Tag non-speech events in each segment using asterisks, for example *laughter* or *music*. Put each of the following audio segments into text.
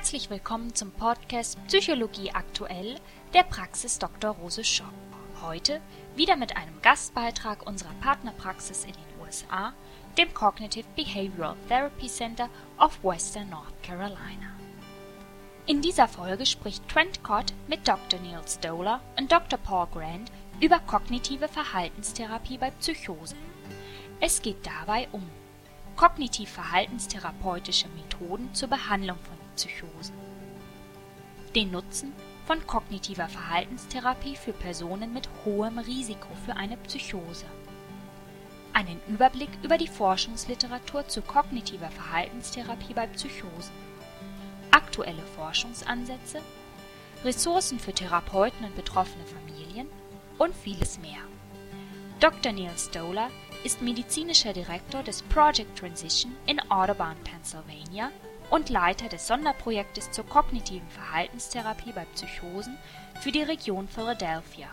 Herzlich willkommen zum Podcast Psychologie aktuell der Praxis Dr. Rose Schopp. Heute wieder mit einem Gastbeitrag unserer Partnerpraxis in den USA, dem Cognitive Behavioral Therapy Center of Western North Carolina. In dieser Folge spricht Trent Cott mit Dr. Neil Stoller und Dr. Paul Grant über kognitive Verhaltenstherapie bei Psychosen. Es geht dabei um kognitiv-verhaltenstherapeutische Methoden zur Behandlung von Psychosen. Den Nutzen von kognitiver Verhaltenstherapie für Personen mit hohem Risiko für eine Psychose. Einen Überblick über die Forschungsliteratur zu kognitiver Verhaltenstherapie bei Psychosen. Aktuelle Forschungsansätze, Ressourcen für Therapeuten und betroffene Familien und vieles mehr. Dr. Neil Stoller ist medizinischer Direktor des Project Transition in Audubon, Pennsylvania und Leiter des Sonderprojektes zur kognitiven Verhaltenstherapie bei Psychosen für die Region Philadelphia.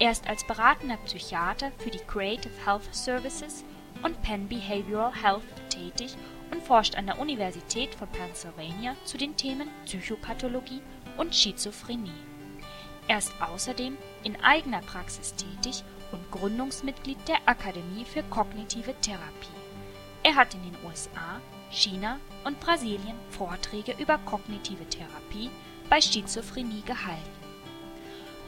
Er ist als beratender Psychiater für die Creative Health Services und Penn Behavioral Health tätig und forscht an der Universität von Pennsylvania zu den Themen Psychopathologie und Schizophrenie. Er ist außerdem in eigener Praxis tätig und Gründungsmitglied der Akademie für kognitive Therapie. Er hat in den USA China und Brasilien Vorträge über kognitive Therapie bei Schizophrenie gehalten.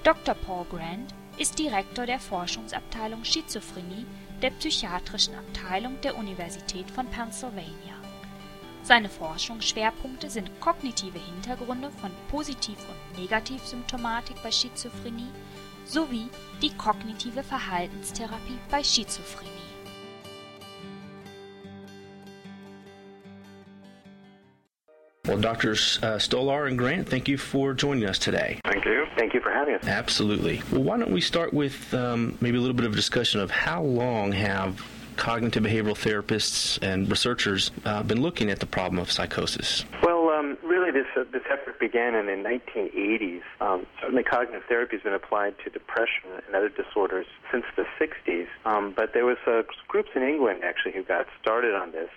Dr. Paul Grant ist Direktor der Forschungsabteilung Schizophrenie der Psychiatrischen Abteilung der Universität von Pennsylvania. Seine Forschungsschwerpunkte sind kognitive Hintergründe von Positiv- und Negativsymptomatik bei Schizophrenie sowie die kognitive Verhaltenstherapie bei Schizophrenie. Doctors uh, Stolar and Grant, thank you for joining us today. Thank you. Thank you for having us. Absolutely. Well, why don't we start with um, maybe a little bit of a discussion of how long have cognitive behavioral therapists and researchers uh, been looking at the problem of psychosis? Well, um, really, this uh, this effort began in the 1980s. Um, certainly, cognitive therapy has been applied to depression and other disorders since the 60s. Um, but there was uh, groups in England actually who got started on this.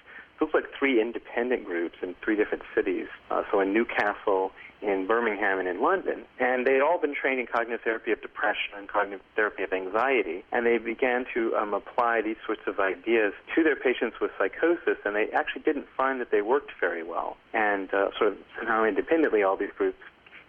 Looks like three independent groups in three different cities. Uh, so in Newcastle, in Birmingham, and in London. And they had all been trained in cognitive therapy of depression and cognitive therapy of anxiety. And they began to um, apply these sorts of ideas to their patients with psychosis. And they actually didn't find that they worked very well. And uh, sort of somehow independently, all these groups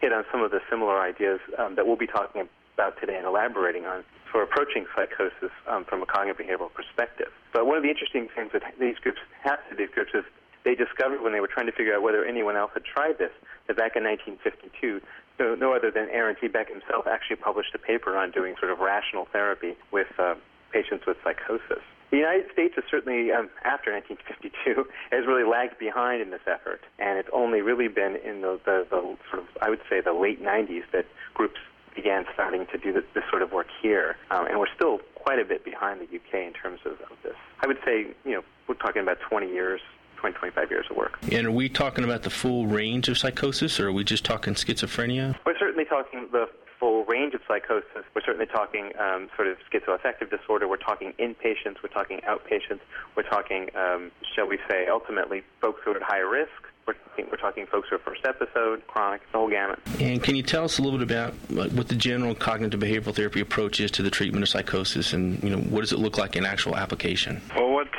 hit on some of the similar ideas um, that we'll be talking about today and elaborating on for approaching psychosis um, from a cognitive behavioral perspective. But one of the interesting things that these groups have to these groups is they discovered when they were trying to figure out whether anyone else had tried this that back in 1952, no, no other than Aaron T. Beck himself actually published a paper on doing sort of rational therapy with uh, patients with psychosis. The United States has certainly, um, after 1952, has really lagged behind in this effort, and it's only really been in the, the, the sort of, I would say, the late 90s that groups began starting to do this, this sort of work here, um, and we're still quite a bit behind the UK in terms of, of this. I would say, you know, we're talking about 20 years 20, 25 years of work. And are we talking about the full range of psychosis, or are we just talking schizophrenia? We're certainly talking the full range of psychosis. We're certainly talking um, sort of schizoaffective disorder. We're talking inpatients. We're talking outpatients. We're talking, um, shall we say, ultimately folks who are at high risk. We're talking, we're talking folks who are first episode, chronic, the whole gamut. And can you tell us a little bit about what the general cognitive behavioral therapy approach is to the treatment of psychosis, and you know what does it look like in actual application? Well, what's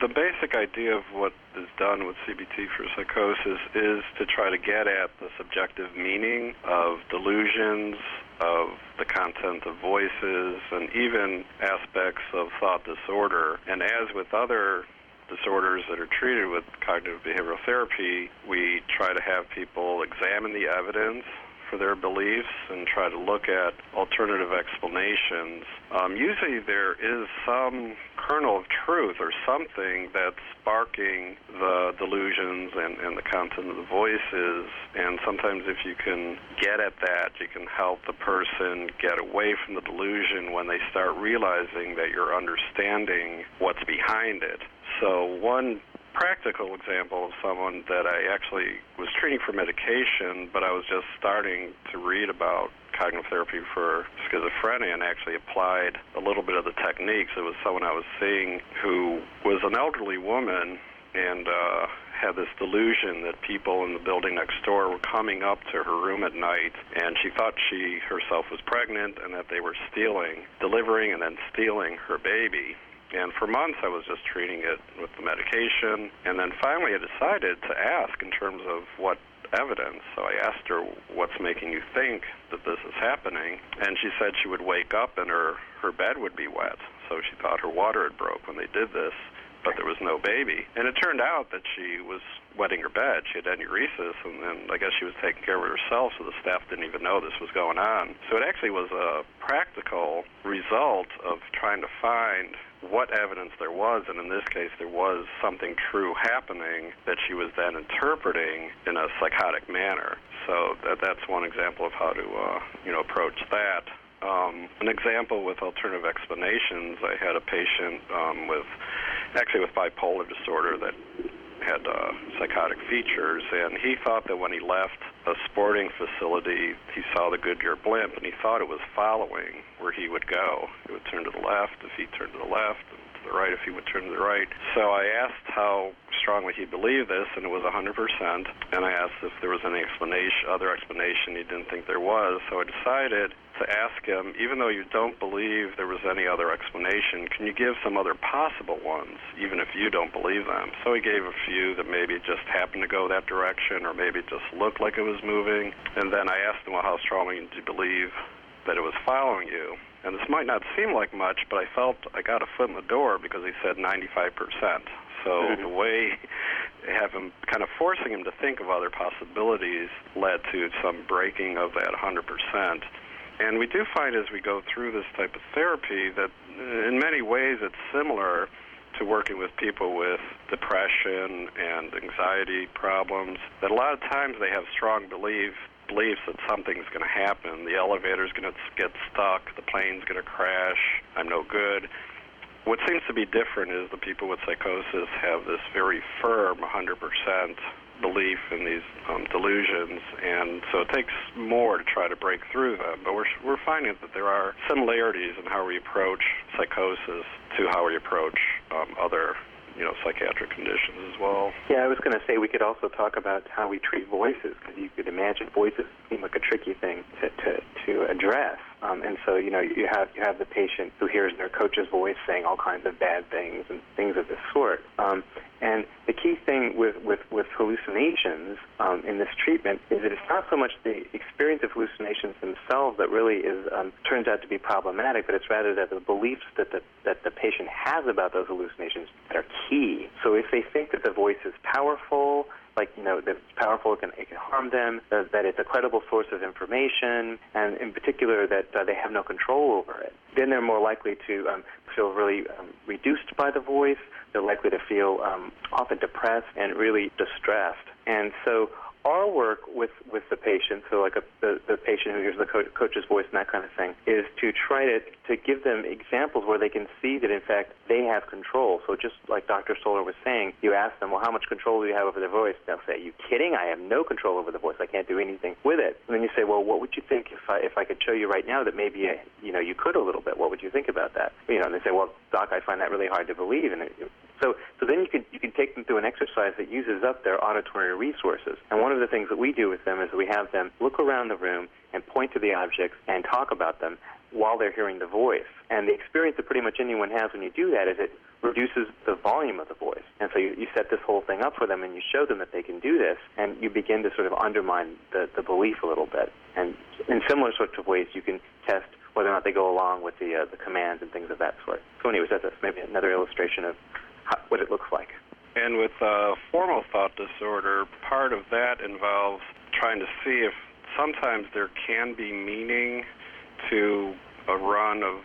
the basic idea of what is done with CBT for psychosis is to try to get at the subjective meaning of delusions, of the content of voices, and even aspects of thought disorder. And as with other disorders that are treated with cognitive behavioral therapy, we try to have people examine the evidence for their beliefs and try to look at alternative explanations. Um, usually, there is some kernel of truth or something that's sparking the delusions and, and the content of the voices. And sometimes, if you can get at that, you can help the person get away from the delusion when they start realizing that you're understanding what's behind it. So, one practical example of someone that I actually was treating for medication, but I was just starting to read about cognitive therapy for schizophrenia and actually applied a little bit of the techniques. It was someone I was seeing who was an elderly woman and uh, had this delusion that people in the building next door were coming up to her room at night, and she thought she herself was pregnant and that they were stealing, delivering, and then stealing her baby. And for months, I was just treating it with the medication. And then finally, I decided to ask in terms of what evidence. So I asked her, What's making you think that this is happening? And she said she would wake up and her, her bed would be wet. So she thought her water had broke when they did this but there was no baby. And it turned out that she was wetting her bed. She had enuresis, and then I guess she was taking care of herself, so the staff didn't even know this was going on. So it actually was a practical result of trying to find what evidence there was, and in this case, there was something true happening that she was then interpreting in a psychotic manner. So that, that's one example of how to, uh, you know, approach that. Um, an example with alternative explanations, I had a patient um, with actually with bipolar disorder that had uh, psychotic features, and he thought that when he left a sporting facility, he saw the Goodyear blimp, and he thought it was following where he would go. It would turn to the left if he turned to the left, and to the right if he would turn to the right. So I asked how strongly he believed this, and it was 100%. And I asked if there was any explanation, other explanation he didn't think there was. So I decided to ask him, even though you don't believe there was any other explanation, can you give some other possible ones, even if you don't believe them? So he gave a few that maybe just happened to go that direction, or maybe just looked like it was moving. And then I asked him, well, how strongly do you believe that it was following you? And this might not seem like much, but I felt I got a foot in the door because he said 95%. So mm-hmm. *laughs* the way have him kind of forcing him to think of other possibilities led to some breaking of that 100%. And we do find as we go through this type of therapy that in many ways it's similar to working with people with depression and anxiety problems, that a lot of times they have strong belief beliefs that something's going to happen. The elevator's going to get stuck, the plane's going to crash, I'm no good. What seems to be different is the people with psychosis have this very firm 100% belief in these um, delusions, and so it takes more to try to break through them. But we're we're finding that there are similarities in how we approach psychosis to how we approach um, other you know psychiatric conditions as well. Yeah, I was going to say we could also talk about how we treat voices because you could imagine voices seem like a tricky thing to to, to address. Um, and so, you know, you have you have the patient who hears their coach's voice saying all kinds of bad things and things of this sort. Um, and the key thing with with, with hallucinations um, in this treatment is that it's not so much the experience of hallucinations themselves that really is um, turns out to be problematic, but it's rather that the beliefs that the that the patient has about those hallucinations that are key. So if they think that the voice is powerful like you know that it's powerful, it can, it can harm them, uh, that it's a credible source of information, and in particular that uh, they have no control over it. Then they're more likely to um, feel really um, reduced by the voice. They're likely to feel um, often depressed and really distressed. And so our work with, with the patient, so like a, the, the patient who hears the co- coach's voice and that kind of thing, is to try to, to give them examples where they can see that, in fact, they have control. So just like Dr. Stolar was saying, you ask them, well, how much control do you have over their voice? They'll say, you kidding? I have no control over the voice. I can't do anything with it. And then you say, well, what would you think if I, if I could show you right now that maybe, you know, you could a little bit? What would you think about that? You know, and they say, well, doc, I find that really hard to believe. And it, so, so then you can you can take them through an exercise that uses up their auditory resources. And one of the things that we do with them is we have them look around the room and point to the objects and talk about them while they're hearing the voice. And the experience that pretty much anyone has when you do that is it reduces the volume of the voice. And so you, you set this whole thing up for them and you show them that they can do this and you begin to sort of undermine the, the belief a little bit. And in similar sorts of ways you can test whether or not they go along with the, uh, the commands and things of that sort. So anyways, that's maybe another illustration of what it looks like. And with uh, formal thought disorder, part of that involves trying to see if sometimes there can be meaning to a run of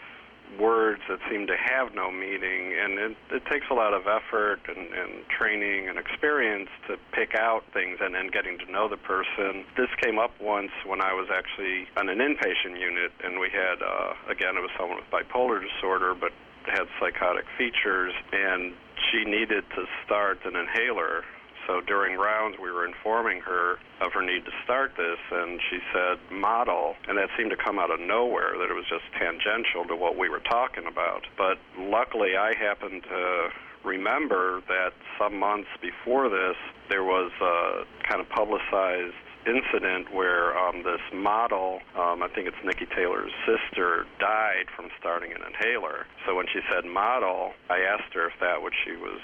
words that seem to have no meaning, and it, it takes a lot of effort and, and training and experience to pick out things and then getting to know the person. This came up once when I was actually on an inpatient unit, and we had, uh, again, it was someone with bipolar disorder, but had psychotic features, and she needed to start an inhaler. So during rounds, we were informing her of her need to start this, and she said model, and that seemed to come out of nowhere, that it was just tangential to what we were talking about. But luckily, I happened to remember that some months before this, there was a kind of publicized incident where um, this model, um, I think it's Niki Taylor's sister, died from starting an inhaler. So when she said model, I asked her if that what she was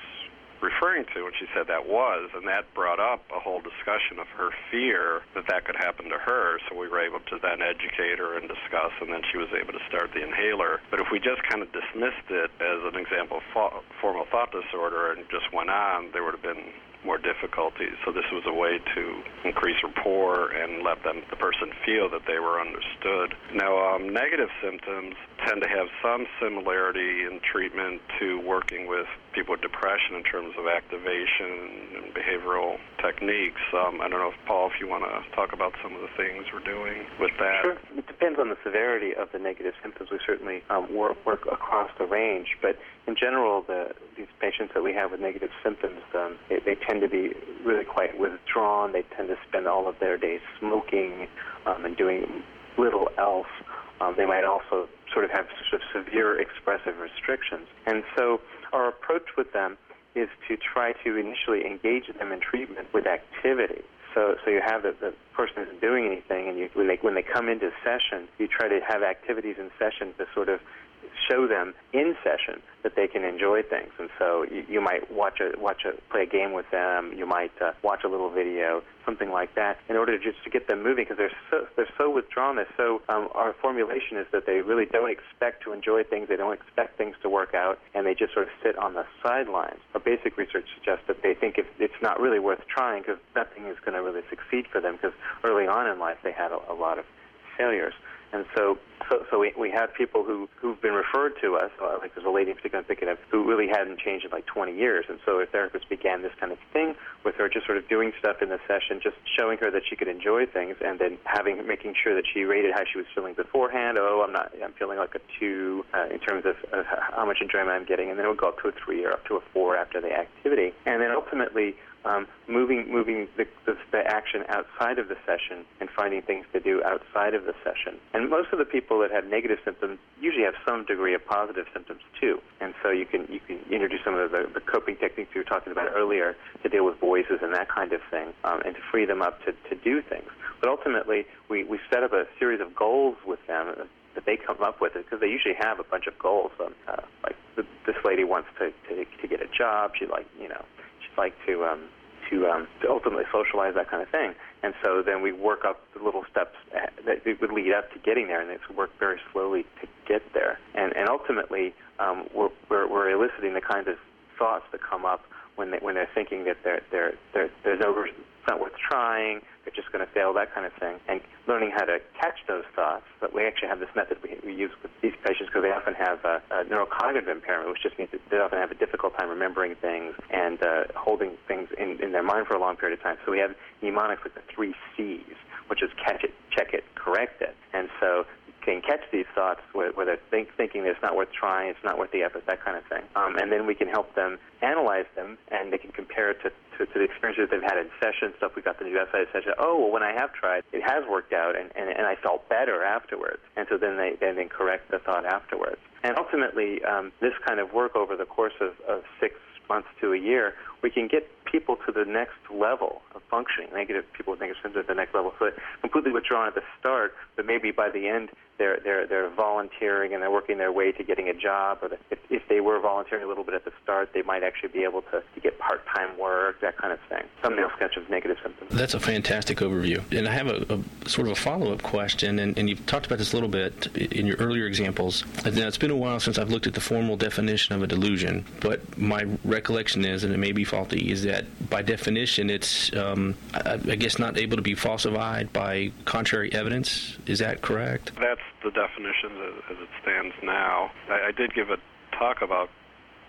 referring to, and she said that was, and that brought up a whole discussion of her fear that that could happen to her. So we were able to then educate her and discuss, and then she was able to start the inhaler. But if we just kind of dismissed it as an example of formal thought disorder and just went on, there would have been more difficulties. So this was a way to increase rapport and let them, the person, feel that they were understood. Now, um, negative symptoms tend to have some similarity in treatment to working with people with depression in terms of activation and behavioral techniques. Um, I don't know if Paul, if you want to talk about some of the things we're doing with that. Sure. It depends on the severity of the negative symptoms. We certainly um, work, work across the range, but in general, the, these patients that we have with negative symptoms, um, they, they tend to be really quite withdrawn. They tend to spend all of their days smoking um, and doing little else. Um, they might also sort of have sort of severe expressive restrictions. And so our approach with them is to try to initially engage them in treatment with activity. So, so you have the, the person isn't doing anything, and you, when they when they come into session, you try to have activities in session to sort of show them in session that they can enjoy things. And so you, you might watch a watch a play a game with them. You might uh, watch a little video, something like that, in order just to get them moving because they're so they're so withdrawn. They're so um, our formulation is that they really don't expect to enjoy things. They don't expect things to work out, and they just sort of sit on the sidelines. Our basic research suggests that they think if it's not really worth trying because nothing is going to really succeed for them because early on in life they had a, a lot of failures. And so, so, so we, we have people who, who've been referred to us, uh, like there's a lady in particular I'm thinking of, who really hadn't changed in like 20 years. And so a therapist began this kind of thing with her, just sort of doing stuff in the session, just showing her that she could enjoy things, and then having, making sure that she rated how she was feeling beforehand. Oh, I'm not, I'm feeling like a two uh, in terms of, of how much enjoyment I'm getting. And then it would go up to a three or up to a four after the activity. And then ultimately, um, moving moving the, the, the, action outside of the session and finding things to do outside of the session. And most of the people that have negative symptoms usually have some degree of positive symptoms too. And so you can you can introduce some of the, the coping techniques we were talking about earlier to deal with voices and that kind of thing, um, and to free them up to, to do things. But ultimately, we, we set up a series of goals with them that they come up with because they usually have a bunch of goals. Um, uh, like the, this lady wants to, to to get a job. She like you know like to um, to, um, to ultimately socialize that kind of thing. And so then we work up the little steps that would lead up to getting there, and it's work very slowly to get there. And and ultimately, um, we're, we're we're eliciting the kinds of thoughts that come up when they when they're thinking that they're they're, they're there's no it's not worth trying, they're just going to fail, that kind of thing. And learning how to catch those thoughts. But we actually have this method we, we use with these patients because they often have a, a neurocognitive impairment, which just means that they often have a difficult time remembering things and uh, holding things in, in their mind for a long period of time. So we have mnemonics with the three C's, which is catch it, check it, correct it. And so can catch these thoughts where, where they're think, thinking it's not worth trying, it's not worth the effort, that kind of thing. Um, and then we can help them analyze them, and they can compare it to, to, to the experiences they've had in session, stuff we got do outside of session. Oh, well, when I have tried, it has worked out, and, and, and I felt better afterwards. And so then they then correct the thought afterwards. And ultimately, um, this kind of work over the course of, of six months to a year, we can get people to the next level of functioning, negative people with negative symptoms at the next level. So completely withdrawn at the start, but maybe by the end they're they're they're volunteering and they're working their way to getting a job. Or the, if if they were volunteering a little bit at the start, they might actually be able to, to get part-time work, that kind of thing. Thumbnail sketch of negative symptoms. That's a fantastic overview. And I have a, a sort of a follow-up question, and, and you've talked about this a little bit in your earlier examples. Now it's been a while since I've looked at the formal definition of a delusion, but my recollection is, and it may be faulty, is that by definition it's um, I, I guess not able to be falsified by contrary evidence. Is that correct? That's the definition as, as it stands now. I, I did give a talk about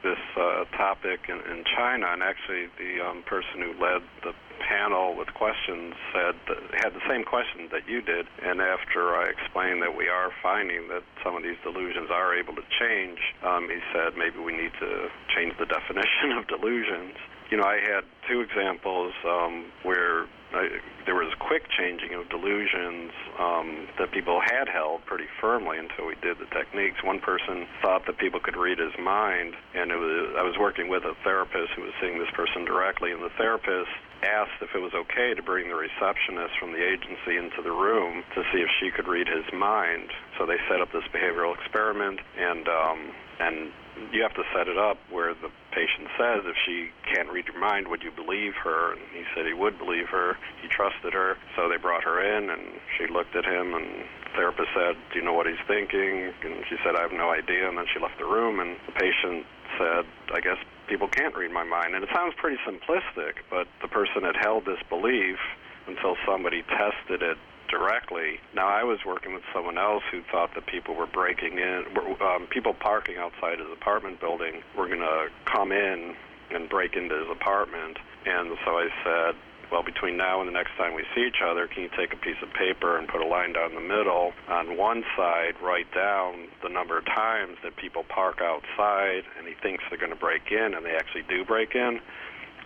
this uh, topic in, in China, and actually the um, person who led the panel with questions said had the same question that you did. And after I explained that we are finding that some of these delusions are able to change, um, he said maybe we need to change the *laughs* definition of delusions. You know, I had two examples um, where I, there was quick changing of delusions um, that people had held pretty firmly until we did the techniques. One person thought that people could read his mind, and it was, I was working with a therapist who was seeing this person directly, and the therapist asked if it was okay to bring the receptionist from the agency into the room to see if she could read his mind. So they set up this behavioral experiment, and um, and you have to set it up where the patient says, if she can't read your mind, would you believe her? And he said he would believe her. He trusted her. So they brought her in, and she looked at him, and the therapist said, do you know what he's thinking? And she said, I have no idea. And then she left the room, and the patient said, I guess people can't read my mind. And it sounds pretty simplistic, but the person had held this belief until somebody tested it directly. Now, I was working with someone else who thought that people were breaking in, um, people parking outside his apartment building were going to come in and break into his apartment. And so I said, well, between now and the next time we see each other, can you take a piece of paper and put a line down the middle? On one side, write down the number of times that people park outside and he thinks they're going to break in and they actually do break in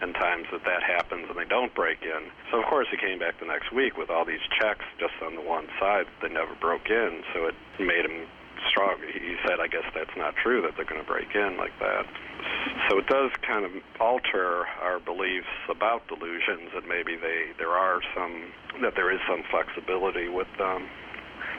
and times that that happens and they don't break in. So of course he came back the next week with all these checks just on the one side that they never broke in. So it made him strong. He said, I guess that's not true that they're going to break in like that. So it does kind of alter our beliefs about delusions that maybe they there are some that there is some flexibility with them.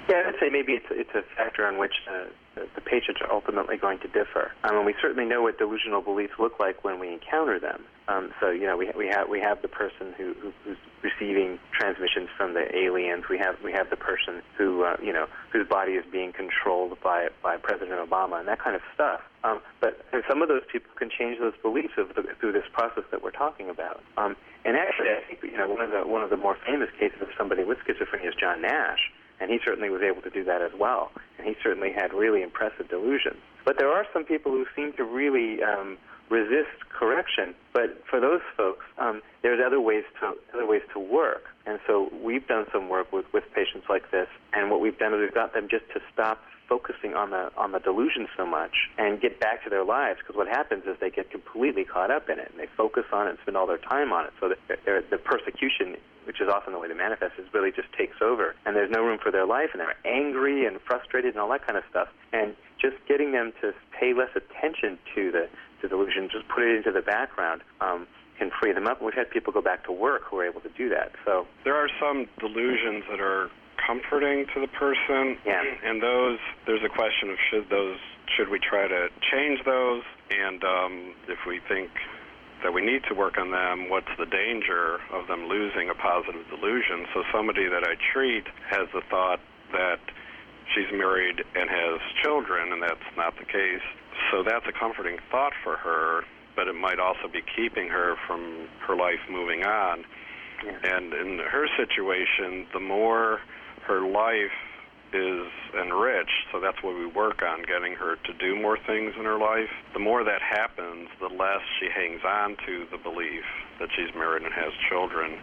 Yeah, I'd say maybe it's it's a factor on which uh, the patients are ultimately going to differ. Um, and we certainly know what delusional beliefs look like when we encounter them. Um, so you know, we we have we have the person who, who who's receiving transmissions from the aliens. We have we have the person who uh, you know whose body is being controlled by by President Obama and that kind of stuff. Um, but some of those people can change those beliefs the, through this process that we're talking about. Um, and actually, I think you know one of the one of the more famous cases of somebody with schizophrenia is John Nash and he certainly was able to do that as well. And he certainly had really impressive delusions. But there are some people who seem to really um, resist correction. But for those folks, um, there's other ways to other ways to work. And so we've done some work with, with patients like this. And what we've done is we've got them just to stop focusing on the on the delusion so much and get back to their lives because what happens is they get completely caught up in it and they focus on it and spend all their time on it so that the persecution which is often the way they manifest is really just takes over and there's no room for their life and they're angry and frustrated and all that kind of stuff and just getting them to pay less attention to the to delusion just put it into the background um, can free them up. We've had people go back to work who are able to do that. So there are some delusions that are comforting to the person. Yeah. And those, there's a question of should those, should we try to change those? And um, if we think that we need to work on them, what's the danger of them losing a positive delusion? So somebody that I treat has the thought that she's married and has children, and that's not the case. So that's a comforting thought for her, but it might also be keeping her from her life moving on. Yeah. And in her situation, the more her life is enriched, so that's what we work on, getting her to do more things in her life. The more that happens, the less she hangs on to the belief that she's married and has children.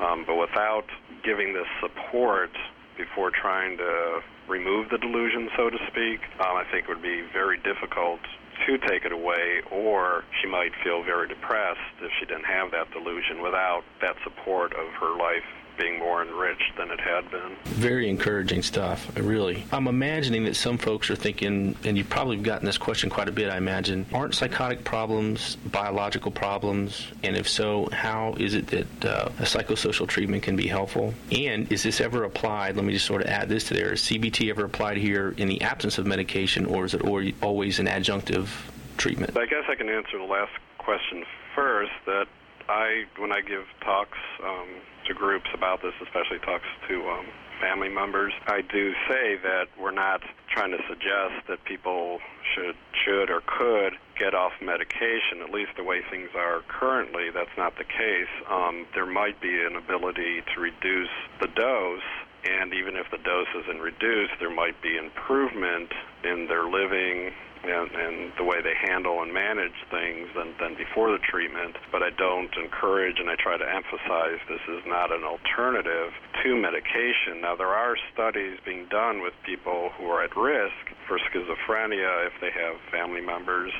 Um, but without giving this support before trying to remove the delusion, so to speak, um, I think it would be very difficult to take it away, or she might feel very depressed if she didn't have that delusion without that support of her life being more enriched than it had been. Very encouraging stuff, really. I'm imagining that some folks are thinking, and you've probably gotten this question quite a bit, I imagine, aren't psychotic problems biological problems? And if so, how is it that uh, a psychosocial treatment can be helpful? And is this ever applied? Let me just sort of add this to there. Is CBT ever applied here in the absence of medication, or is it always an adjunctive treatment? I guess I can answer the last question first. That I, when I give talks, um, to groups about this, especially talks to um, family members. I do say that we're not trying to suggest that people should should or could get off medication. At least the way things are currently, that's not the case. Um, there might be an ability to reduce the dose. And even if the dose isn't reduced, there might be improvement in their living, and, and the way they handle and manage things than, than before the treatment. But I don't encourage and I try to emphasize this is not an alternative to medication. Now, there are studies being done with people who are at risk for schizophrenia if they have family members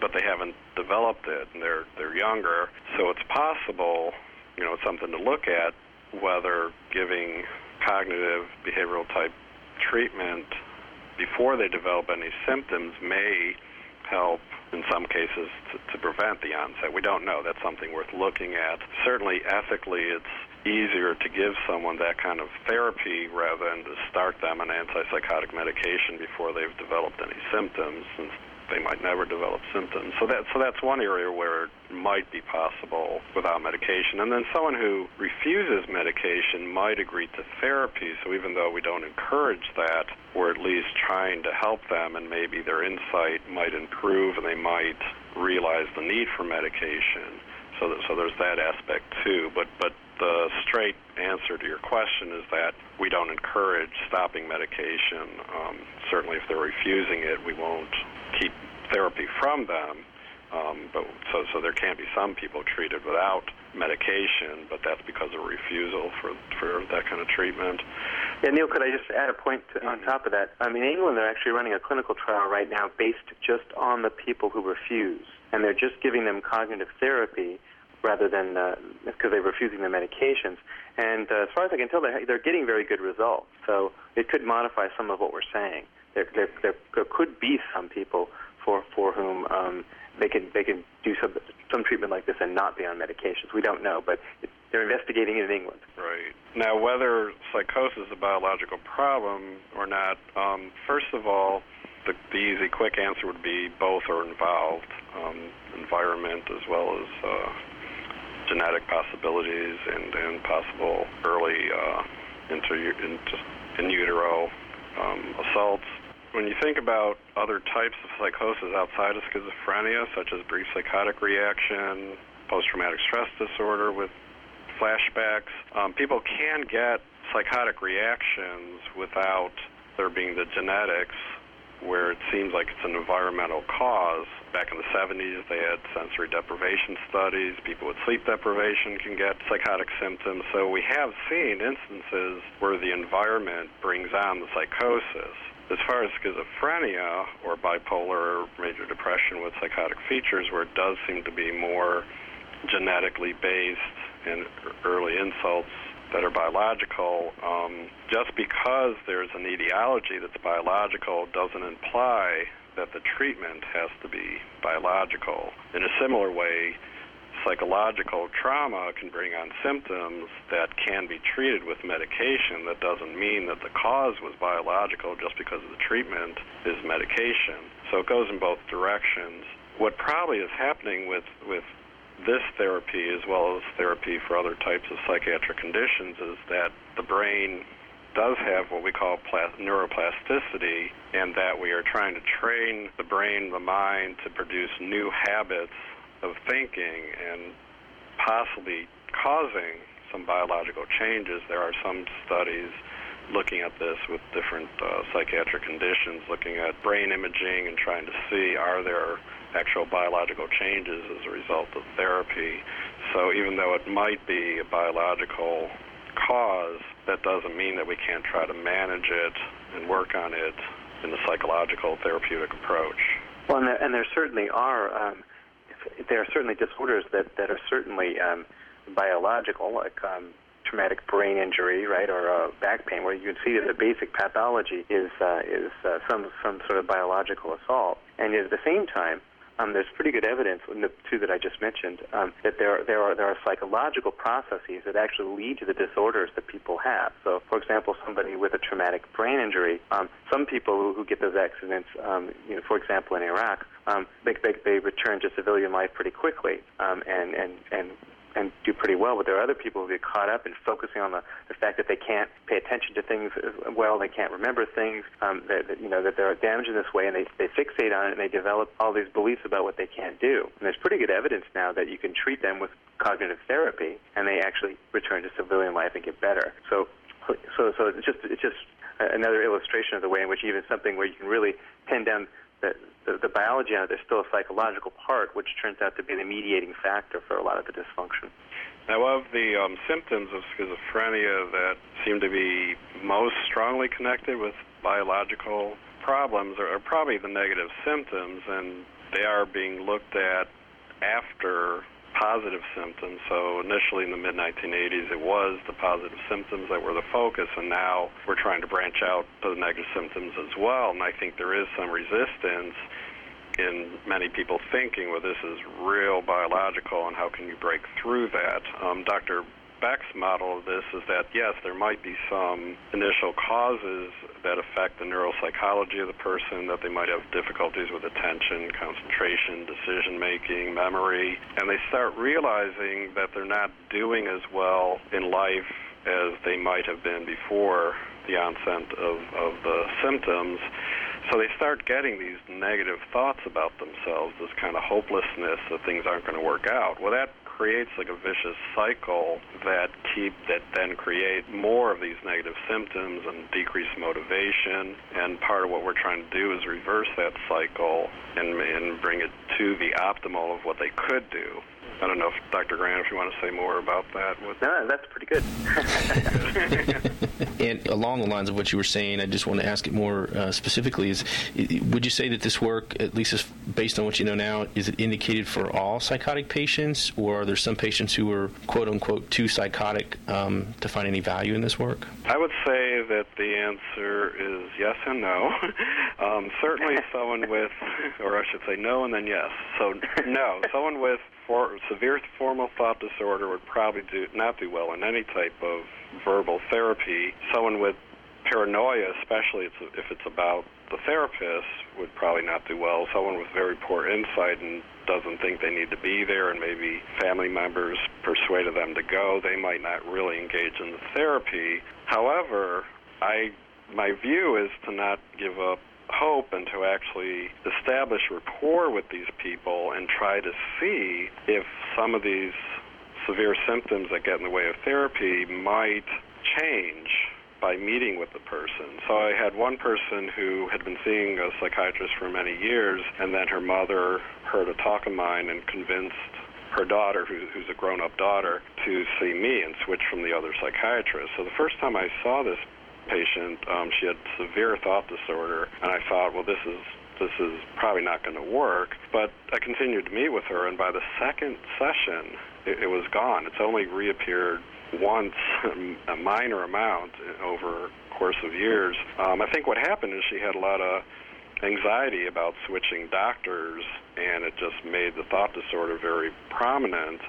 but they haven't developed it and they're they're younger so it's possible you know it's something to look at whether giving cognitive behavioral type treatment before they develop any symptoms may help in some cases to, to, prevent the onset. We don't know. That's something worth looking at. Certainly, ethically, it's easier to give someone that kind of therapy rather than to start them on antipsychotic medication before they've developed any symptoms, since they might never develop symptoms. So that so that's one area where it might be possible without medication. And then someone who refuses medication might agree to therapy. So even though we don't encourage that, we're at least trying to help them, and maybe their insight might improve, and they might realize the need for medication. So that, so there's that aspect too. But but the straight answer to your question is that we don't encourage stopping medication. Um, certainly, if they're refusing it, we won't keep therapy from them. Um, but so so there can be some people treated without medication, but that's because of refusal for for that kind of treatment. Yeah, Neal, could I just add a point to, on mm-hmm. top of that? Um, in England, they're actually running a clinical trial right now based just on the people who refuse, and they're just giving them cognitive therapy rather than because uh, they're refusing the medications. And uh, as far as I can tell, they're, they're getting very good results. So it could modify some of what we're saying. There, there, there, there could be some people for for whom um, they can they can do some some treatment like this and not be on medications. We don't know, but it, they're investigating it in England. Right now, whether psychosis is a biological problem or not. Um, first of all, the, the easy, quick answer would be both are involved. Um, environment as well as uh, genetic possibilities and, and possible early uh, into, into in utero um, assaults. When you think about other types of psychosis outside of schizophrenia, such as brief psychotic reaction, post-traumatic stress disorder with flashbacks, um, people can get psychotic reactions without there being the genetics where it seems like it's an environmental cause. Back in the 70s, they had sensory deprivation studies. People with sleep deprivation can get psychotic symptoms. So we have seen instances where the environment brings on the psychosis. As far as schizophrenia or bipolar or major depression with psychotic features, where it does seem to be more genetically based and early insults that are biological, um, just because there's an etiology that's biological doesn't imply that the treatment has to be biological. In a similar way, psychological trauma can bring on symptoms that can be treated with medication. That doesn't mean that the cause was biological just because the treatment is medication. So it goes in both directions. What probably is happening with, with this therapy, as well as therapy for other types of psychiatric conditions, is that the brain does have what we call neuroplasticity, and that we are trying to train the brain, the mind, to produce new habits of thinking and possibly causing some biological changes. There are some studies looking at this with different uh, psychiatric conditions, looking at brain imaging and trying to see are there actual biological changes as a result of therapy. So even though it might be a biological cause, that doesn't mean that we can't try to manage it and work on it in the psychological therapeutic approach. Well, and there, and there certainly are um, there are certainly disorders that that are certainly um, biological, like um, traumatic brain injury, right, or uh, back pain, where you can see that the basic pathology is uh, is uh, some some sort of biological assault, and at the same time, um, there's pretty good evidence in the two that I just mentioned um, that there there are there are psychological processes that actually lead to the disorders that people have. So, for example, somebody with a traumatic brain injury, um, some people who, who get those accidents, um, you know, for example, in Iraq, um, they, they they return to civilian life pretty quickly, um, and and and and do pretty well. But there are other people who get caught up in focusing on the, the fact that they can't pay attention to things well, they can't remember things, um, that, that you know that they're damaged in this way, and they they fixate on it and they develop all these beliefs about what they can't do. And there's pretty good evidence now that you can treat them with cognitive therapy, and they actually return to civilian life and get better. So so so it's just it's just another illustration of the way in which even something where you can really pin down the, the, the biology on it, there's still a psychological part, which turns out to be the mediating factor for a lot of the dysfunction. Now, of the um, symptoms of schizophrenia that seem to be most strongly connected with biological problems are, are probably the negative symptoms, and they are being looked at after positive symptoms. So initially in the mid 1980s, it was the positive symptoms that were the focus, and now we're trying to branch out to the negative symptoms as well. And I think there is some resistance in many people thinking, well, this is real biological, and how can you break through that? Um, Dr. Beck's model of this is that yes, there might be some initial causes that affect the neuropsychology of the person, that they might have difficulties with attention, concentration, decision making, memory, and they start realizing that they're not doing as well in life as they might have been before the onset of, of the symptoms. So they start getting these negative thoughts about themselves, this kind of hopelessness that things aren't going to work out. Well, that creates like a vicious cycle that keep that then create more of these negative symptoms and decrease motivation. And part of what we're trying to do is reverse that cycle and, and bring it to the optimal of what they could do. I don't know if Dr. Grant, if you want to say more about that. No, that's pretty good. *laughs* and along the lines of what you were saying, I just want to ask it more uh, specifically: Is would you say that this work, at least based on what you know now, is it indicated for all psychotic patients, or are there some patients who are quote unquote too psychotic um, to find any value in this work? I would say that the answer is yes and no. *laughs* um, certainly, someone with, or I should say no and then yes. So no, someone with for severe formal thought disorder would probably do not do well in any type of verbal therapy. Someone with paranoia, especially if it's about the therapist, would probably not do well. Someone with very poor insight and doesn't think they need to be there, and maybe family members persuaded them to go, they might not really engage in the therapy. However, I my view is to not give up hope and to actually establish rapport with these people and try to see if some of these severe symptoms that get in the way of therapy might change by meeting with the person. So I had one person who had been seeing a psychiatrist for many years, and then her mother heard a talk of mine and convinced her daughter, who, who's a grown up daughter, to see me and switch from the other psychiatrist. So the first time I saw this patient. Um, she had severe thought disorder, and I thought, well, this is this is probably not going to work. But I continued to meet with her, and by the second session, it, it was gone. It's only reappeared once, *laughs* a minor amount over course of years. Um, I think what happened is she had a lot of anxiety about switching doctors, and it just made the thought disorder very prominent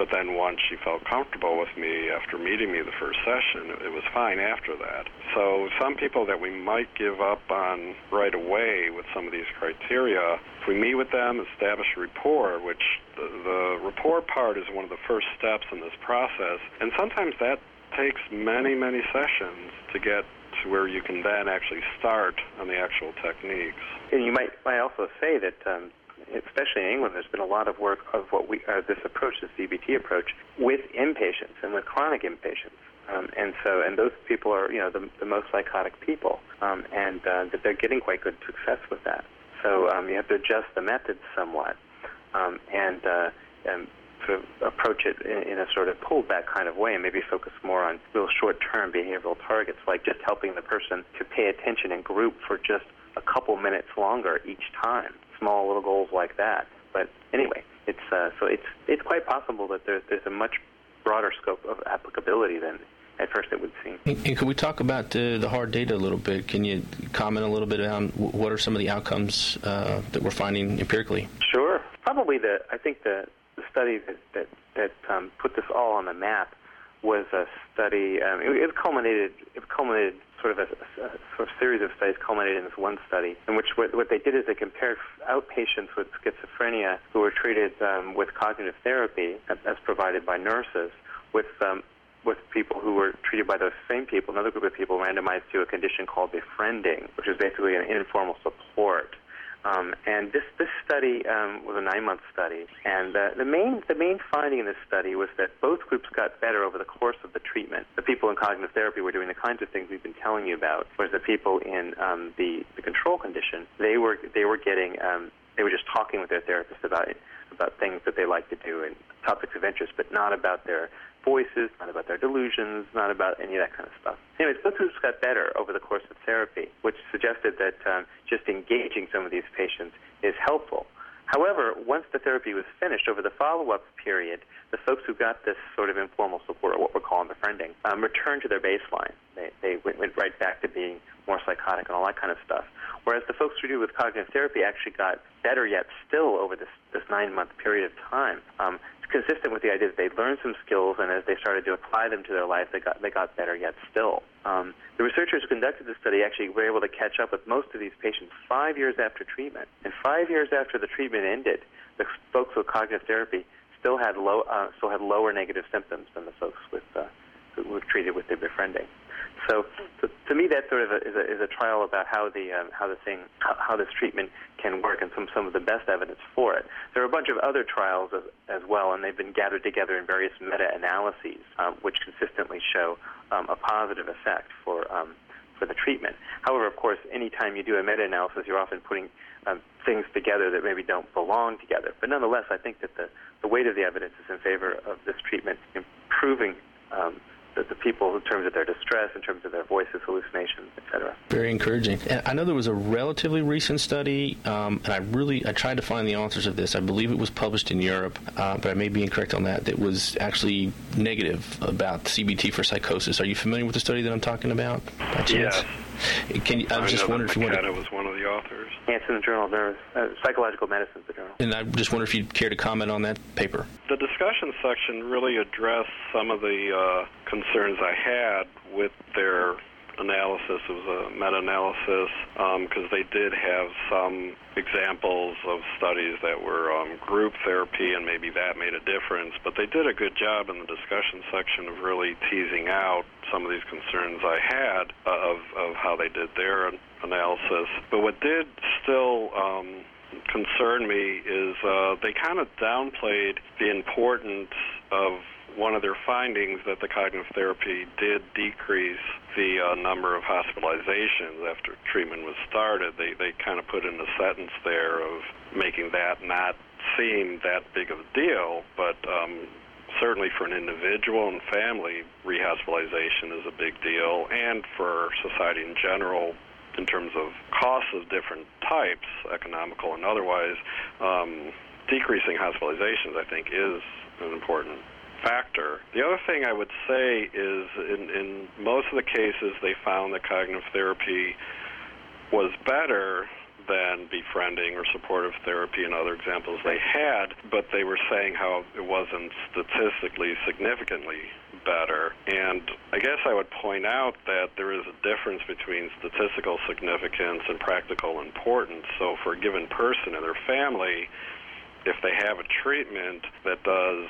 but then once she felt comfortable with me after meeting me the first session, it was fine after that. So some people that we might give up on right away with some of these criteria, if we meet with them, establish a rapport, which the, the rapport part is one of the first steps in this process, and sometimes that takes many, many sessions to get to where you can then actually start on the actual techniques. And you might, might also say that um, especially in England, there's been a lot of work of what we uh, this approach, the CBT approach, with inpatients and with chronic inpatients. Um, and so, and those people are, you know, the, the most psychotic people, um, and uh, that they're getting quite good success with that. So um, you have to adjust the methods somewhat, um, and, uh, and sort of approach it in, in a sort of pulled back kind of way, and maybe focus more on real short-term behavioral targets, like just helping the person to pay attention in group for just a couple minutes longer each time small little goals like that. But anyway, it's uh, so it's it's quite possible that there's there's a much broader scope of applicability than at first it would seem. And, can we talk about the, the hard data a little bit? Can you comment a little bit on what are some of the outcomes uh, that we're finding empirically? Sure. Probably the I think the, the study that that, that um, put this all on the map was a study. Um, it, it culminated. It culminated sort of a, a, sort of series of studies culminated in this one study, in which what, what they did is they compared outpatients with schizophrenia who were treated um, with cognitive therapy, as provided by nurses, with um, with people who were treated by those same people, another group of people randomized to a condition called befriending, which is basically an informal support um, and this this study um, was a nine month study, and uh, the main the main finding in this study was that both groups got better over the course of the treatment. The people in cognitive therapy were doing the kinds of things we've been telling you about, whereas the people in um, the the control condition they were they were getting um, they were just talking with their therapist about about things that they like to do and topics of interest, but not about their voices, not about their delusions, not about any of that kind of stuff. Anyways, both groups got better over the course of therapy, which suggested that um, just engaging some of these patients is helpful. However, once the therapy was finished, over the follow-up period, the folks who got this sort of informal support, or what we're calling befriending, um, returned to their baseline. They, they went, went right back to being more psychotic and all that kind of stuff. Whereas the folks who treated with cognitive therapy actually got better yet still over this, this nine-month period of time. Um, consistent with the idea that they learned some skills, and as they started to apply them to their life, they got, they got better yet still. Um, the researchers who conducted the study actually were able to catch up with most of these patients five years after treatment. And five years after the treatment ended, the folks with cognitive therapy still had low, uh, still had lower negative symptoms than the folks with uh, who were treated with the befriending. So, so to me, that sort of a, is, a, is a trial about how the um, how the thing how, how, this treatment can work and some some of the best evidence for it. There are a bunch of other trials as, as well, and they've been gathered together in various meta-analyses, um, which consistently show um, a positive effect for um, for the treatment. However, of course, anytime you do a meta-analysis, you're often putting um, things together that maybe don't belong together. But nonetheless, I think that the, the weight of the evidence is in favor of this treatment improving um, the, the, people in terms of their distress, in terms of their voices, hallucinations, etc. Very encouraging. I know there was a relatively recent study, um, and I really I tried to find the authors of this. I believe it was published in Europe, uh, but I may be incorrect on that. That was actually negative about CBT for psychosis. Are you familiar with the study that I'm talking about? By chance? Yes. Can you, I was just wondering if you wanted. was one of the authors. Yes, in the Journal of Nerve, uh, Psychological Medicine, the journal. And I just wonder if you'd care to comment on that paper. The discussion section really addressed some of the uh, concerns I had with their analysis. It was a meta-analysis because um, they did have some examples of studies that were um, group therapy, and maybe that made a difference. But they did a good job in the discussion section of really teasing out some of these concerns I had of, of how they did their analysis. But what did still um, concern me is uh, they kind of downplayed the importance of one of their findings that the cognitive therapy did decrease the uh, number of hospitalizations after treatment was started. They they kind of put in a sentence there of making that not seem that big of a deal, but um, certainly for an individual and family, rehospitalization is a big deal, and for society in general, in terms of costs of different types, economical and otherwise, um, decreasing hospitalizations, I think, is an important factor. The other thing I would say is in, in most of the cases, they found that cognitive therapy was better than befriending or supportive therapy and other examples they had, but they were saying how it wasn't statistically significantly better. And I guess I would point out that there is a difference between statistical significance and practical importance. So for a given person and their family, if they have a treatment that does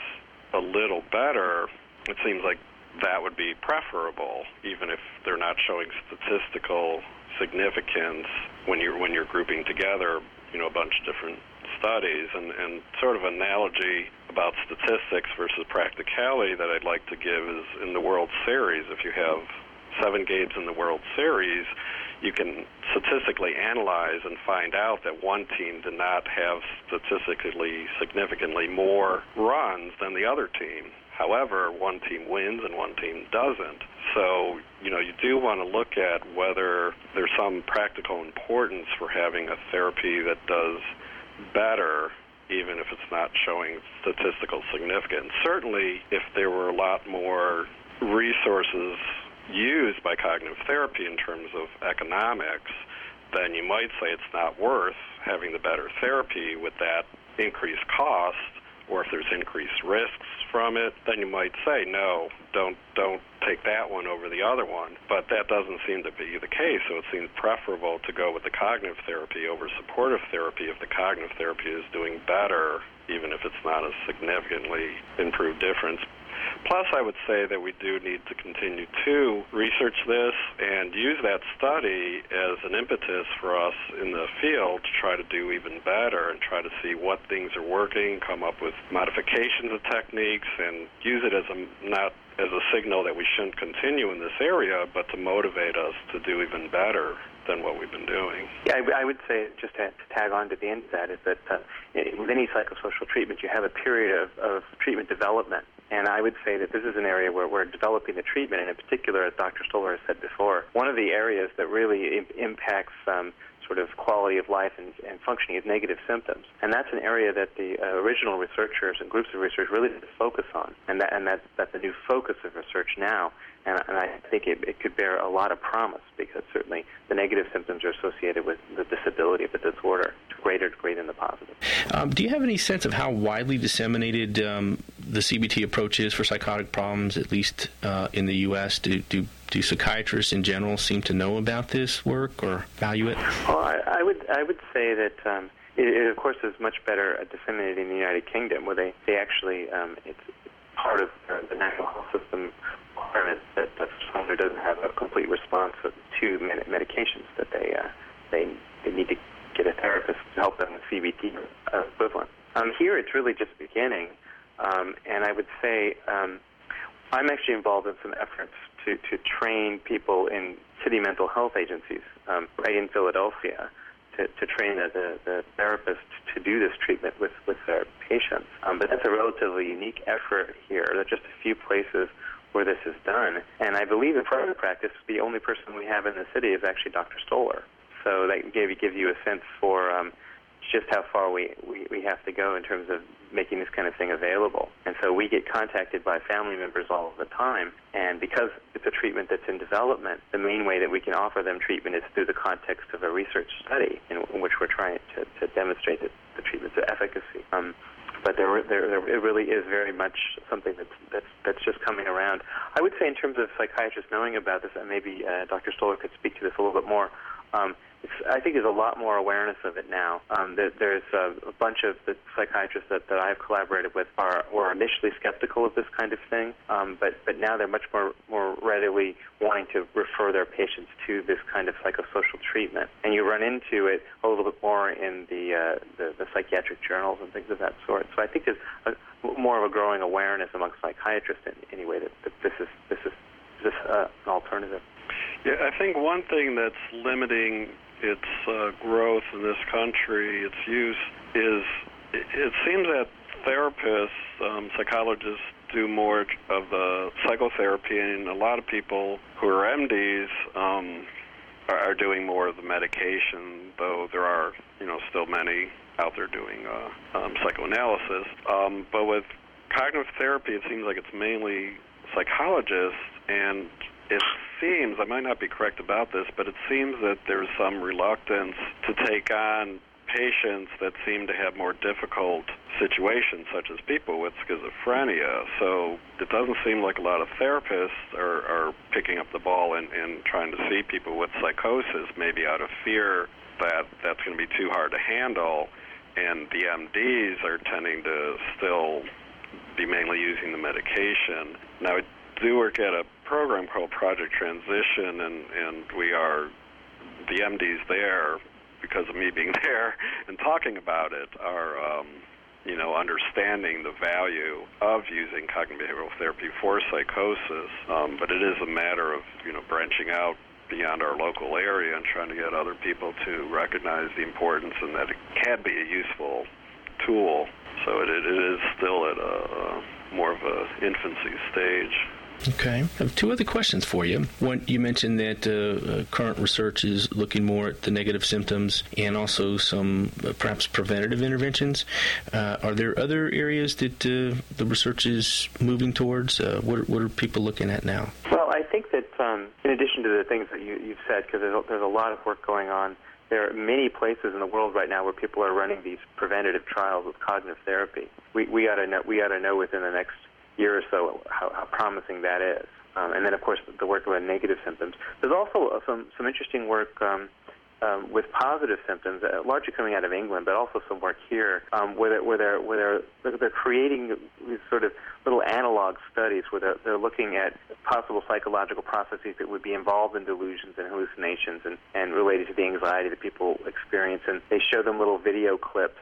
a little better, it seems like that would be preferable, even if they're not showing statistical significance when you're when you're grouping together, you know, a bunch of different studies. And, and sort of analogy about statistics versus practicality that I'd like to give is in the World Series. If you have seven games in the World Series, you can statistically analyze and find out that one team did not have statistically significantly more runs than the other team. However, one team wins and one team doesn't. So, you know, you do want to look at whether there's some practical importance for having a therapy that does better even if it's not showing statistical significance. Certainly, if there were a lot more resources used by cognitive therapy in terms of economics, then you might say it's not worth having the better therapy with that increased cost or if there's increased risks from it, then you might say no, don't don't take that one over the other one. But that doesn't seem to be the case. So it seems preferable to go with the cognitive therapy over supportive therapy if the cognitive therapy is doing better, even if it's not a significantly improved difference. Plus, I would say that we do need to continue to research this and use that study as an impetus for us in the field to try to do even better and try to see what things are working, come up with modifications of techniques, and use it as a not as a signal that we shouldn't continue in this area, but to motivate us to do even better than what we've been doing. Yeah, I, I would say, just to, tag on to the end of that, is that uh, with any psychosocial treatment, you have a period of, of treatment development. And I would say that this is an area where we're developing the treatment, and in particular, as Dr. Stolar has said before, one of the areas that really Im- impacts um, sort of quality of life and, and functioning as negative symptoms. And that's an area that the uh, original researchers and groups of research really did focus on, and that and that's that's a new focus of research now. And, and I think it, it could bear a lot of promise because certainly the negative symptoms are associated with the disability of the disorder to greater degree than the positive. Um, do you have any sense of how widely disseminated um, the CBT approach is for psychotic problems, at least uh, in the U.S.? Do, do do psychiatrists in general seem to know about this work or value it? Well, I, I would I would say that um, it, it, of course, is much better disseminated in the United Kingdom, where they they actually um, it's part of the national health system requirement that that someone doesn't have a complete response to med- medications that they uh, they they need to get a therapist to help them with CBT equivalent. Um, here, it's really just beginning, um, and I would say um, I'm actually involved in some efforts to, to train people in city mental health agencies um, right in Philadelphia to, to train the, the, the therapists to do this treatment with, with their patients. Um, but that's a relatively unique effort here. There are just a few places where this is done. And I believe in private practice, the only person we have in the city is actually Dr. Stolar. So that maybe gives you a sense for um, just how far we, we, we have to go in terms of making this kind of thing available. And so we get contacted by family members all the time. And because it's a treatment that's in development, the main way that we can offer them treatment is through the context of a research study in, in which we're trying to, to demonstrate that the treatment's efficacy. Um, but there, there, there, it really is very much something that's, that's, that's just coming around. I would say in terms of psychiatrists knowing about this, and maybe uh, Dr. Stolar could speak to this a little bit more, um, I think there's a lot more awareness of it now. Um, there, there's a, a bunch of the psychiatrists that, that I've collaborated with are were initially skeptical of this kind of thing, um, but but now they're much more more readily wanting to refer their patients to this kind of psychosocial treatment. And you run into it a little bit more in the uh, the, the psychiatric journals and things of that sort. So I think there's a, more of a growing awareness among psychiatrists in, anyway that, that this is this is this uh, an alternative. Yeah, I think one thing that's limiting its uh, growth in this country, its use, is it, it seems that therapists, um, psychologists, do more of the psychotherapy, and a lot of people who are MDs um, are, are doing more of the medication. Though there are, you know, still many out there doing uh, um, psychoanalysis. Um, but with cognitive therapy, it seems like it's mainly psychologists, and it seems, I might not be correct about this, but it seems that there's some reluctance to take on patients that seem to have more difficult situations, such as people with schizophrenia. So it doesn't seem like a lot of therapists are, are picking up the ball and, and trying to see people with psychosis, maybe out of fear that that's going to be too hard to handle. And the MDs are tending to still be mainly using the medication. Now, do work at a program called Project Transition, and and we are the MDs there because of me *laughs* being there and talking about it are. Um, you know, understanding the value of using cognitive behavioral therapy for psychosis, um, but it is a matter of you know branching out beyond our local area and trying to get other people to recognize the importance and that it can be a useful tool. So it, it is still at a, more of a infancy stage. Okay. I have two other questions for you. One, you mentioned that uh, uh, current research is looking more at the negative symptoms and also some uh, perhaps preventative interventions. Uh, are there other areas that uh, the research is moving towards? Uh, what, are, what are people looking at now? Well, I think that um, in addition to the things that you, have said, because there's, there's a lot of work going on there are many places in the world right now where people are running these preventative trials with cognitive therapy. We we ought to know we ought to know within the next year or so how, how promising that is. Um, and then, of course, the work about negative symptoms. There's also some some interesting work um, um, with positive symptoms, uh, largely coming out of England, but also some work here um, where they're, where they're where they're they're creating these sort of little analog studies where they're, they're looking at possible psychological processes that would be involved in delusions and hallucinations and, and related to the anxiety that people experience, and they show them little video clips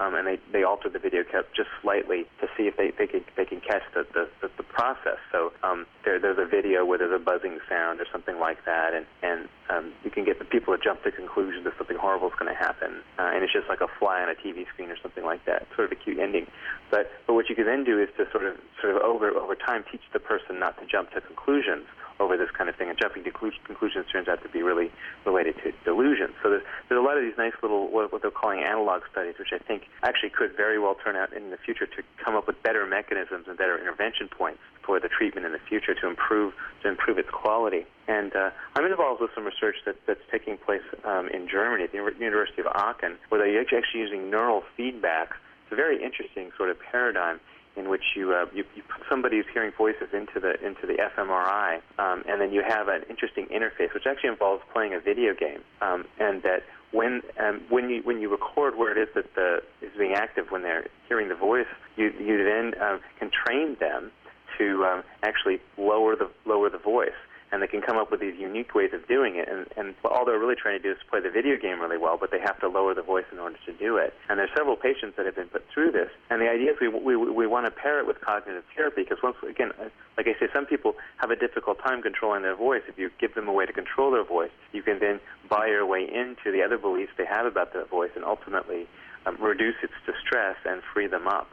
um, and they, they alter the video clip just slightly to see if they, they can they can catch the, the, the, the process. So um, there, there's a video where there's a buzzing sound or something like that, and and um, you can get the people to jump to conclusions that something horrible is going to happen, uh, and it's just like a fly on a TV screen or something like that. Sort of a cute ending. But but what you can then do is to sort of sort of over over time teach the person not to jump to conclusions over this kind of thing, and jumping to conclusions turns out to be really related to delusions. So there's, there's a lot of these nice little what, what they're calling analog studies, which I think actually could very well turn out in the future to come up with better mechanisms and better intervention points for the treatment in the future to improve to improve its quality. And uh, I'm involved with some research that, that's taking place um, in Germany at the University of Aachen, where they're actually using neural feedback. It's a very interesting sort of paradigm in which you, uh, you, you put somebody who's hearing voices into the into the fMRI, um, and then you have an interesting interface, which actually involves playing a video game, um, and that when um, when you when you record where it is that the is being active when they're hearing the voice, you you then um, can train them to um, actually lower the lower the voice and they can come up with these unique ways of doing it. And, and all they're really trying to do is play the video game really well, but they have to lower the voice in order to do it. And there's several patients that have been put through this. And the idea is we, we, we want to pair it with cognitive therapy because once, again, uh, like I say, some people have a difficult time controlling their voice. If you give them a way to control their voice, you can then buy your way into the other beliefs they have about their voice and ultimately um, reduce its distress and free them up.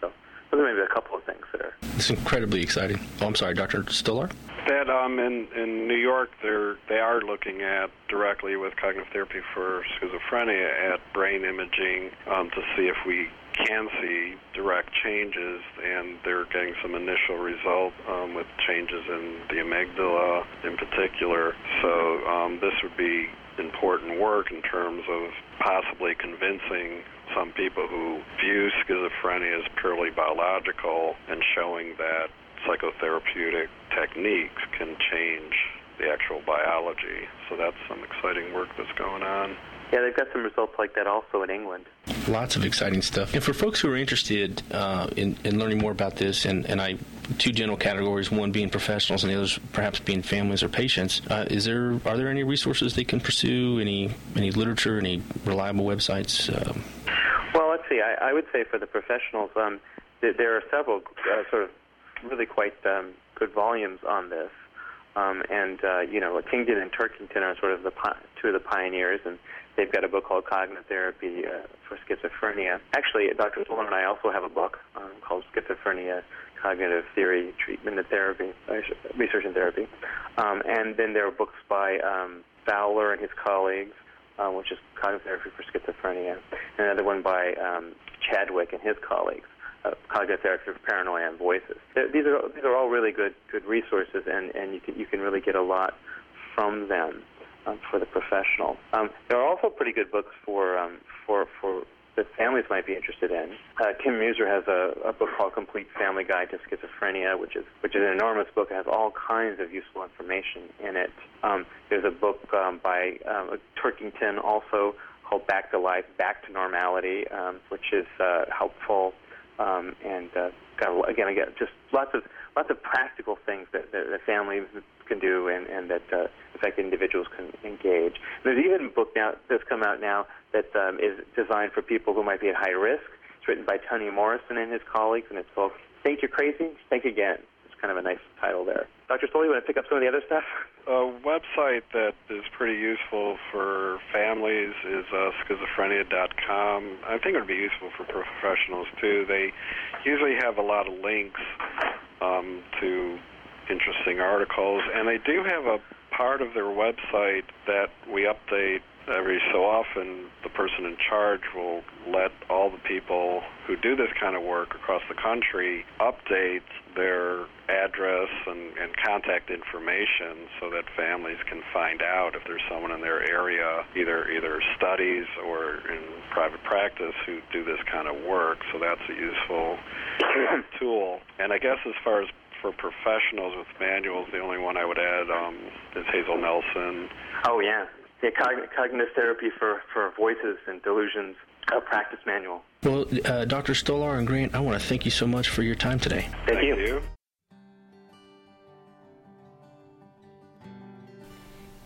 So those are maybe a couple of things there. It's incredibly exciting. Oh, I'm sorry, Dr. Stolar? That um, in in New York, they're they are looking at directly with cognitive therapy for schizophrenia at brain imaging um, to see if we can see direct changes, and they're getting some initial result um, with changes in the amygdala in particular. So um, this would be important work in terms of possibly convincing some people who view schizophrenia as purely biological and showing that psychotherapeutic techniques can change the actual biology. So that's some exciting work that's going on. Yeah, they've got some results like that also in England. Lots of exciting stuff. And for folks who are interested uh, in, in learning more about this, and, and I two general categories, one being professionals and the others perhaps being families or patients. Uh, is there are there any resources they can pursue? Any any literature? Any reliable websites? Um, well, let's see. I, I would say for the professionals, um, th- there are several uh, sort of really quite um, good volumes on this. Um, and uh, you know, Kingdon and Turkington are sort of the pi- two of the pioneers, and they've got a book called Cognitive Therapy uh, for Schizophrenia. Actually, Dr. Stolar and I also have a book um, called Schizophrenia: Cognitive Theory, Treatment and Therapy, Research and Therapy. Um, and then there are books by um, Fowler and his colleagues, uh, which is Cognitive Therapy for Schizophrenia, and another one by um, Chadwick and his colleagues uh, cognitive therapy for paranoia and voices. These are these are all really good good resources, and and you can you can really get a lot from them um, for the professional. Um, there are also pretty good books for um, for for that families might be interested in. Uh, Kim Mueser has a, a book called Complete Family Guide to Schizophrenia, which is which is an enormous book. It has all kinds of useful information in it. Um, there's a book um, by um, Turkington also called Back to Life, Back to Normality, um, which is uh, helpful um, and uh, got again, again, just lots of lots of practical things that, that, that families can do and, and that uh, affected individuals can engage. And there's even a book now that's come out now that um, is designed for people who might be at high risk. It's written by Tony Morrison and his colleagues, and it's called "Think You're Crazy? Think Again." Kind of a nice title there. Dr. Stolar, you want to pick up some of the other stuff? A website that is pretty useful for families is uh, schizophrenia.com. I think it would be useful for professionals too. They usually have a lot of links um, to interesting articles, and they do have a part of their website that we update every so often the person in charge will let all the people who do this kind of work across the country update their address and, and contact information so that families can find out if there's someone in their area either either studies or in private practice who do this kind of work. So that's a useful *coughs* tool. And i guess as far as for professionals with manuals the only one i would add um, is hazel nelson oh yeah yeah, cognitive therapy for, for voices and delusions, a practice manual. Well, uh, Dr. Stolar and Grant, I want to thank you so much for your time today. Thank, thank you. you.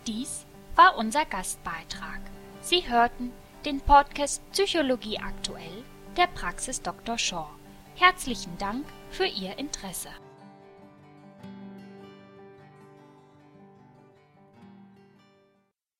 Dies war unser Gastbeitrag. Sie hörten den Podcast Psychologie aktuell der Praxis Dr. Shaw. Herzlichen Dank für Ihr Interesse.